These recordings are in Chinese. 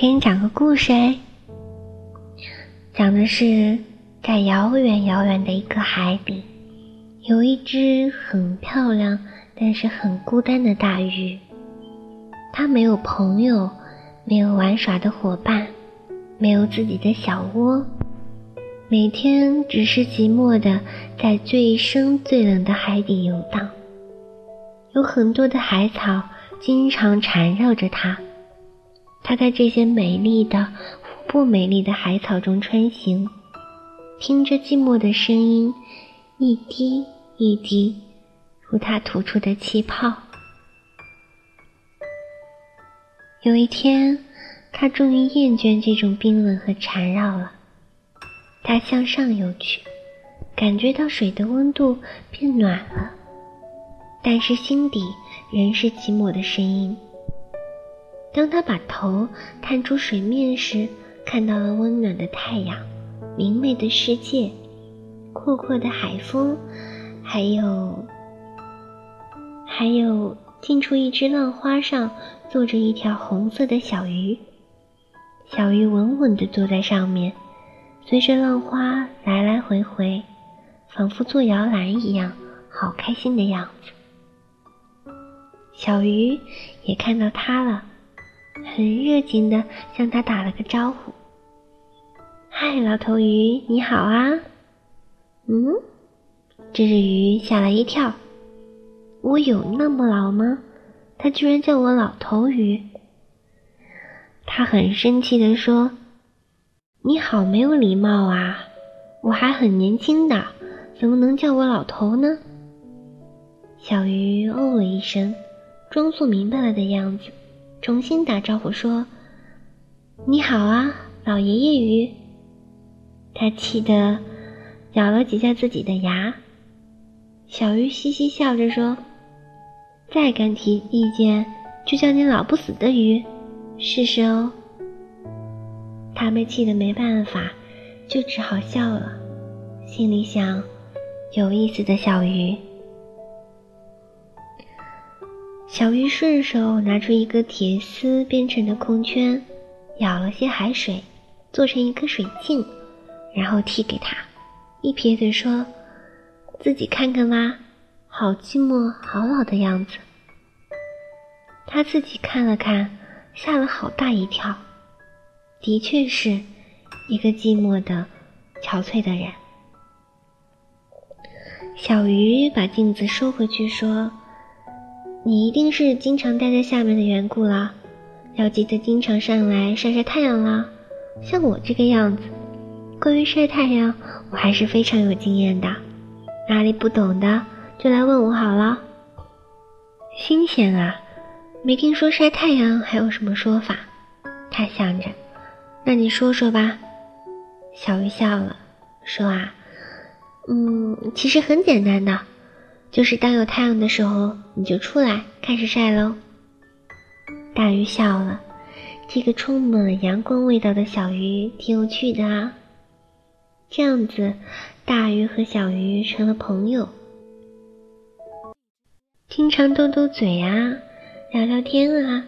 给你讲个故事哎，讲的是在遥远遥远的一个海底，有一只很漂亮但是很孤单的大鱼。它没有朋友，没有玩耍的伙伴，没有自己的小窝，每天只是寂寞的在最深最冷的海底游荡。有很多的海草经常缠绕着它。它在这些美丽的或不美丽的海草中穿行，听着寂寞的声音，一滴一滴，如它吐出的气泡。有一天，它终于厌倦这种冰冷和缠绕了，它向上游去，感觉到水的温度变暖了，但是心底仍是寂寞的声音。当他把头探出水面时，看到了温暖的太阳、明媚的世界、阔阔的海风，还有，还有近处一只浪花上坐着一条红色的小鱼。小鱼稳稳地坐在上面，随着浪花来来回回，仿佛坐摇篮一样，好开心的样子。小鱼也看到它了。很热情地向他打了个招呼：“嗨，老头鱼，你好啊！”嗯，这只鱼吓了一跳：“我有那么老吗？”他居然叫我老头鱼。他很生气地说：“你好没有礼貌啊！我还很年轻的，怎么能叫我老头呢？”小鱼哦了一声，装作明白了的样子。重新打招呼说：“你好啊，老爷爷鱼。”他气得咬了几下自己的牙。小鱼嘻嘻笑着说：“再敢提意见，就叫你老不死的鱼，试试哦。”他被气得没办法，就只好笑了，心里想：“有意思的小鱼。”小鱼顺手拿出一个铁丝编成的空圈，舀了些海水，做成一个水镜，然后递给他，一撇嘴说：“自己看看吧，好寂寞，好老的样子。”他自己看了看，吓了好大一跳，的确是一个寂寞的、憔悴的人。小鱼把镜子收回去说。你一定是经常待在下面的缘故了，要记得经常上来晒晒太阳啦。像我这个样子，关于晒太阳，我还是非常有经验的。哪里不懂的，就来问我好了。新鲜啊，没听说晒太阳还有什么说法。他想着，那你说说吧。小鱼笑了，说啊，嗯，其实很简单的。就是当有太阳的时候，你就出来开始晒喽。大鱼笑了，这个充满了阳光味道的小鱼挺有趣的啊。这样子，大鱼和小鱼成了朋友，经常斗斗嘴啊，聊聊天啊。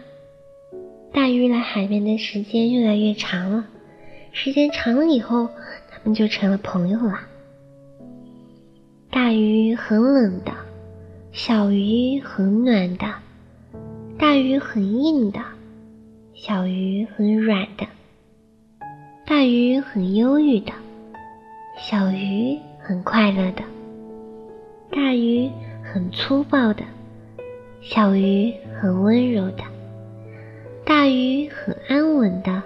大鱼来海边的时间越来越长了，时间长了以后，他们就成了朋友了。大鱼很冷的，小鱼很暖的；大鱼很硬的，小鱼很软的；大鱼很忧郁的，小鱼很快乐的；大鱼很粗暴的，小鱼很温柔的；大鱼很安稳的，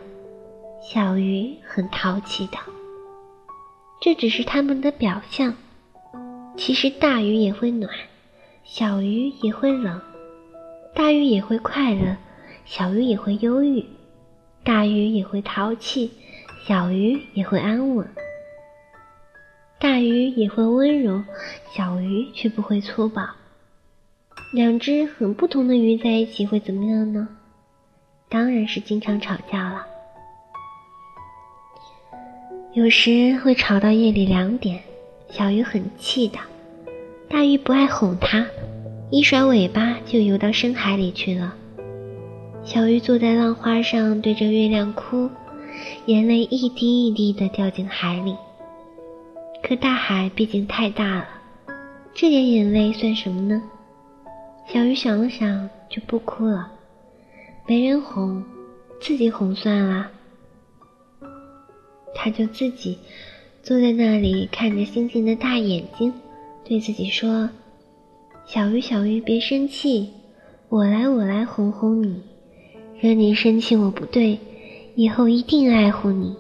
小鱼很淘气的。这只是他们的表象。其实大鱼也会暖，小鱼也会冷；大鱼也会快乐，小鱼也会忧郁；大鱼也会淘气，小鱼也会安稳；大鱼也会温柔，小鱼却不会粗暴。两只很不同的鱼在一起会怎么样呢？当然是经常吵架了，有时会吵到夜里两点。小鱼很气的，大鱼不爱哄它，一甩尾巴就游到深海里去了。小鱼坐在浪花上，对着月亮哭，眼泪一滴一滴的掉进海里。可大海毕竟太大了，这点眼泪算什么呢？小鱼想了想，就不哭了。没人哄，自己哄算了。他就自己坐在那里，看着星星的大眼睛，对自己说：“小鱼，小鱼，别生气，我来，我来哄哄你。”惹你生气我不对，以后一定爱护你。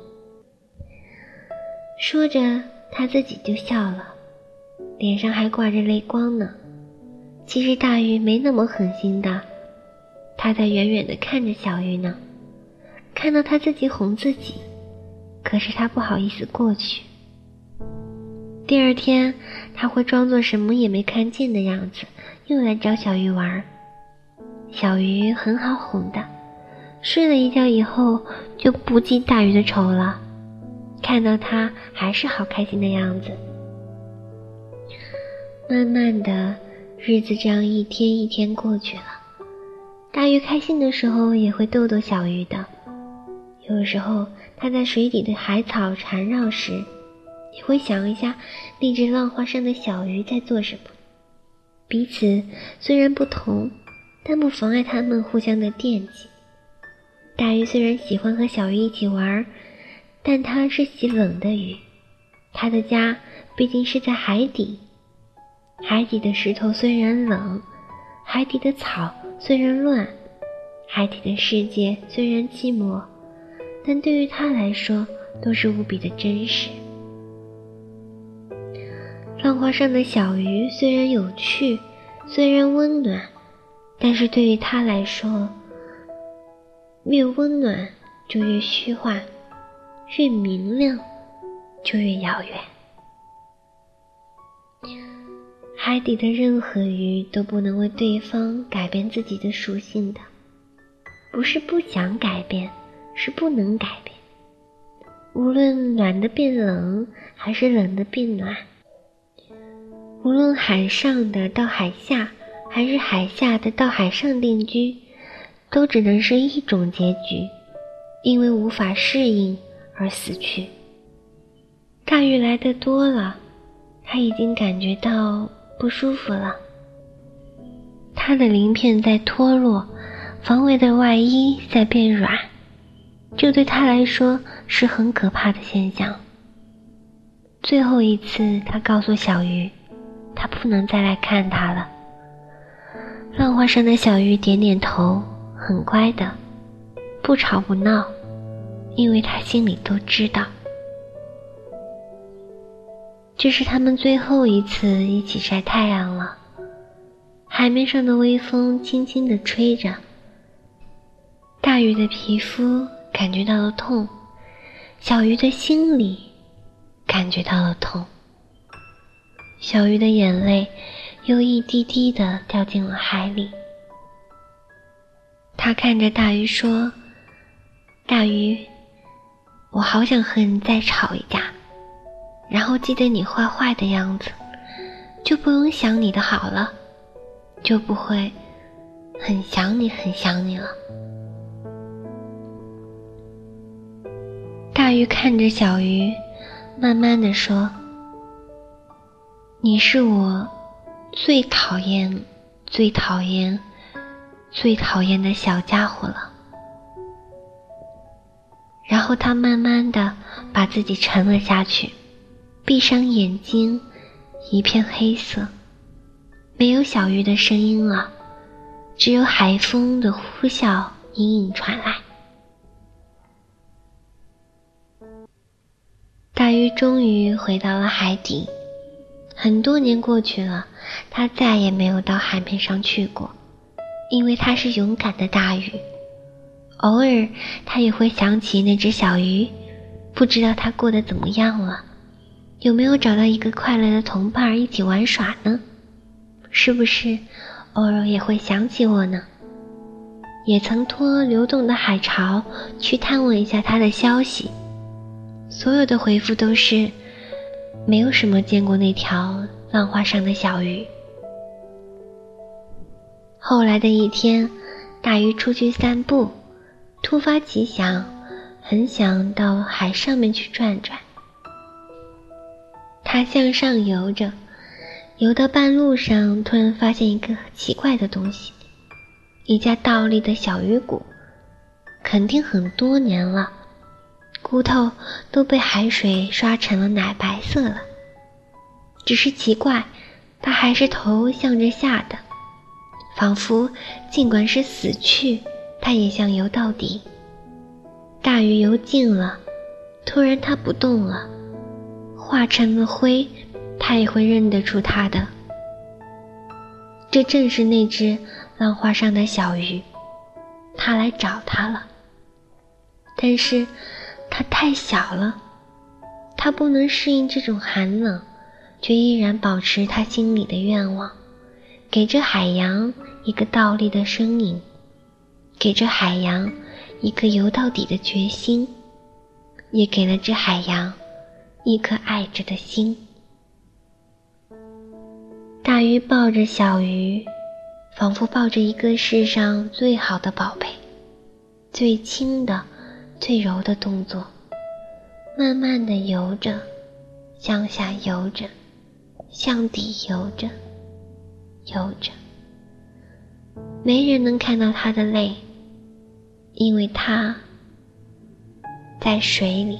说着，他自己就笑了，脸上还挂着泪光呢。其实大鱼没那么狠心的，他在远远的看着小鱼呢，看到他自己哄自己，可是他不好意思过去。第二天，他会装作什么也没看见的样子，又来找小鱼玩。小鱼很好哄的。睡了一觉以后，就不记大鱼的仇了。看到他还是好开心的样子。慢慢的，日子这样一天一天过去了。大鱼开心的时候也会逗逗小鱼的。有时候它在水底的海草缠绕时，你会想一下那只浪花上的小鱼在做什么。彼此虽然不同，但不妨碍他们互相的惦记。大鱼虽然喜欢和小鱼一起玩，但它是洗冷的鱼。它的家毕竟是在海底，海底的石头虽然冷，海底的草虽然乱，海底的世界虽然寂寞，但对于它来说都是无比的真实。画上的小鱼虽然有趣，虽然温暖，但是对于它来说。越温暖就越虚幻，越明亮就越遥远。海底的任何鱼都不能为对方改变自己的属性的，不是不想改变，是不能改变。无论暖的变冷，还是冷的变暖；无论海上的到海下，还是海下的到海上定居。都只能是一种结局，因为无法适应而死去。大鱼来的多了，他已经感觉到不舒服了。他的鳞片在脱落，防卫的外衣在变软，这对他来说是很可怕的现象。最后一次，他告诉小鱼，他不能再来看他了。浪花上的小鱼点点头。很乖的，不吵不闹，因为他心里都知道，这是他们最后一次一起晒太阳了。海面上的微风轻轻地吹着，大鱼的皮肤感觉到了痛，小鱼的心里感觉到了痛，小鱼的眼泪又一滴滴的掉进了海里。他看着大鱼说：“大鱼，我好想和你再吵一架，然后记得你坏坏的样子，就不用想你的好了，就不会很想你，很想你了。”大鱼看着小鱼，慢慢的说：“你是我最讨厌，最讨厌。”最讨厌的小家伙了。然后他慢慢的把自己沉了下去，闭上眼睛，一片黑色，没有小鱼的声音了，只有海风的呼啸隐隐传来。大鱼终于回到了海底，很多年过去了，他再也没有到海面上去过。因为他是勇敢的大鱼，偶尔他也会想起那只小鱼，不知道它过得怎么样了，有没有找到一个快乐的同伴一起玩耍呢？是不是偶尔也会想起我呢？也曾托流动的海潮去探问一下他的消息，所有的回复都是没有什么见过那条浪花上的小鱼。后来的一天，大鱼出去散步，突发奇想，很想到海上面去转转。他向上游着，游到半路上，突然发现一个奇怪的东西——一家倒立的小鱼骨，肯定很多年了，骨头都被海水刷成了奶白色了。只是奇怪，它还是头向着下的。仿佛尽管是死去，他也想游到底。大鱼游近了，突然它不动了，化成了灰，他也会认得出它的。这正是那只浪花上的小鱼，它来找他了。但是它太小了，它不能适应这种寒冷，却依然保持他心里的愿望。给这海洋一个倒立的身影，给这海洋一个游到底的决心，也给了这海洋一颗爱着的心。大鱼抱着小鱼，仿佛抱着一个世上最好的宝贝，最轻的、最柔的动作，慢慢的游着，向下游着，向底游着。游着，没人能看到他的泪，因为他在水里。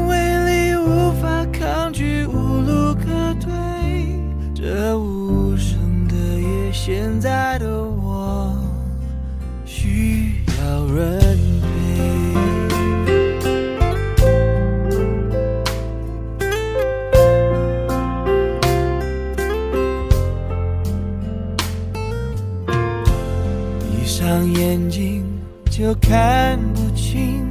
这无声的夜，现在的我需要人陪。闭上。眼睛就看不清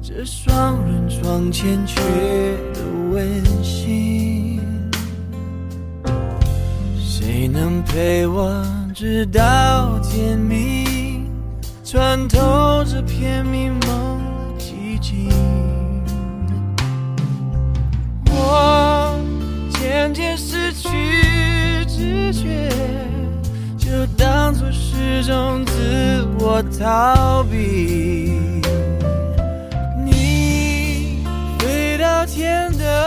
这双人床欠缺的温馨。陪我直到天明，穿透这片迷蒙寂静？我渐渐失去知觉，就当作是种。自我逃避，你飞到天的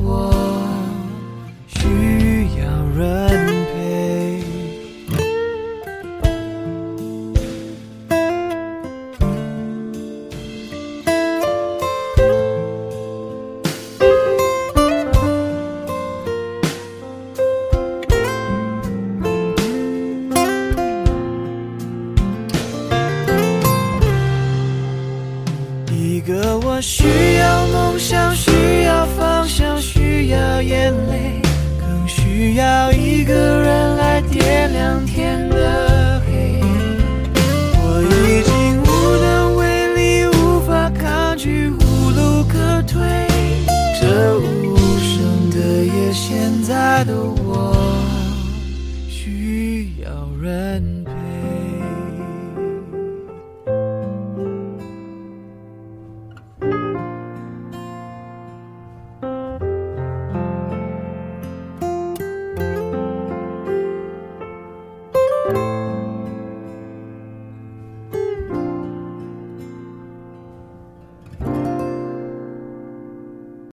现在的我需要人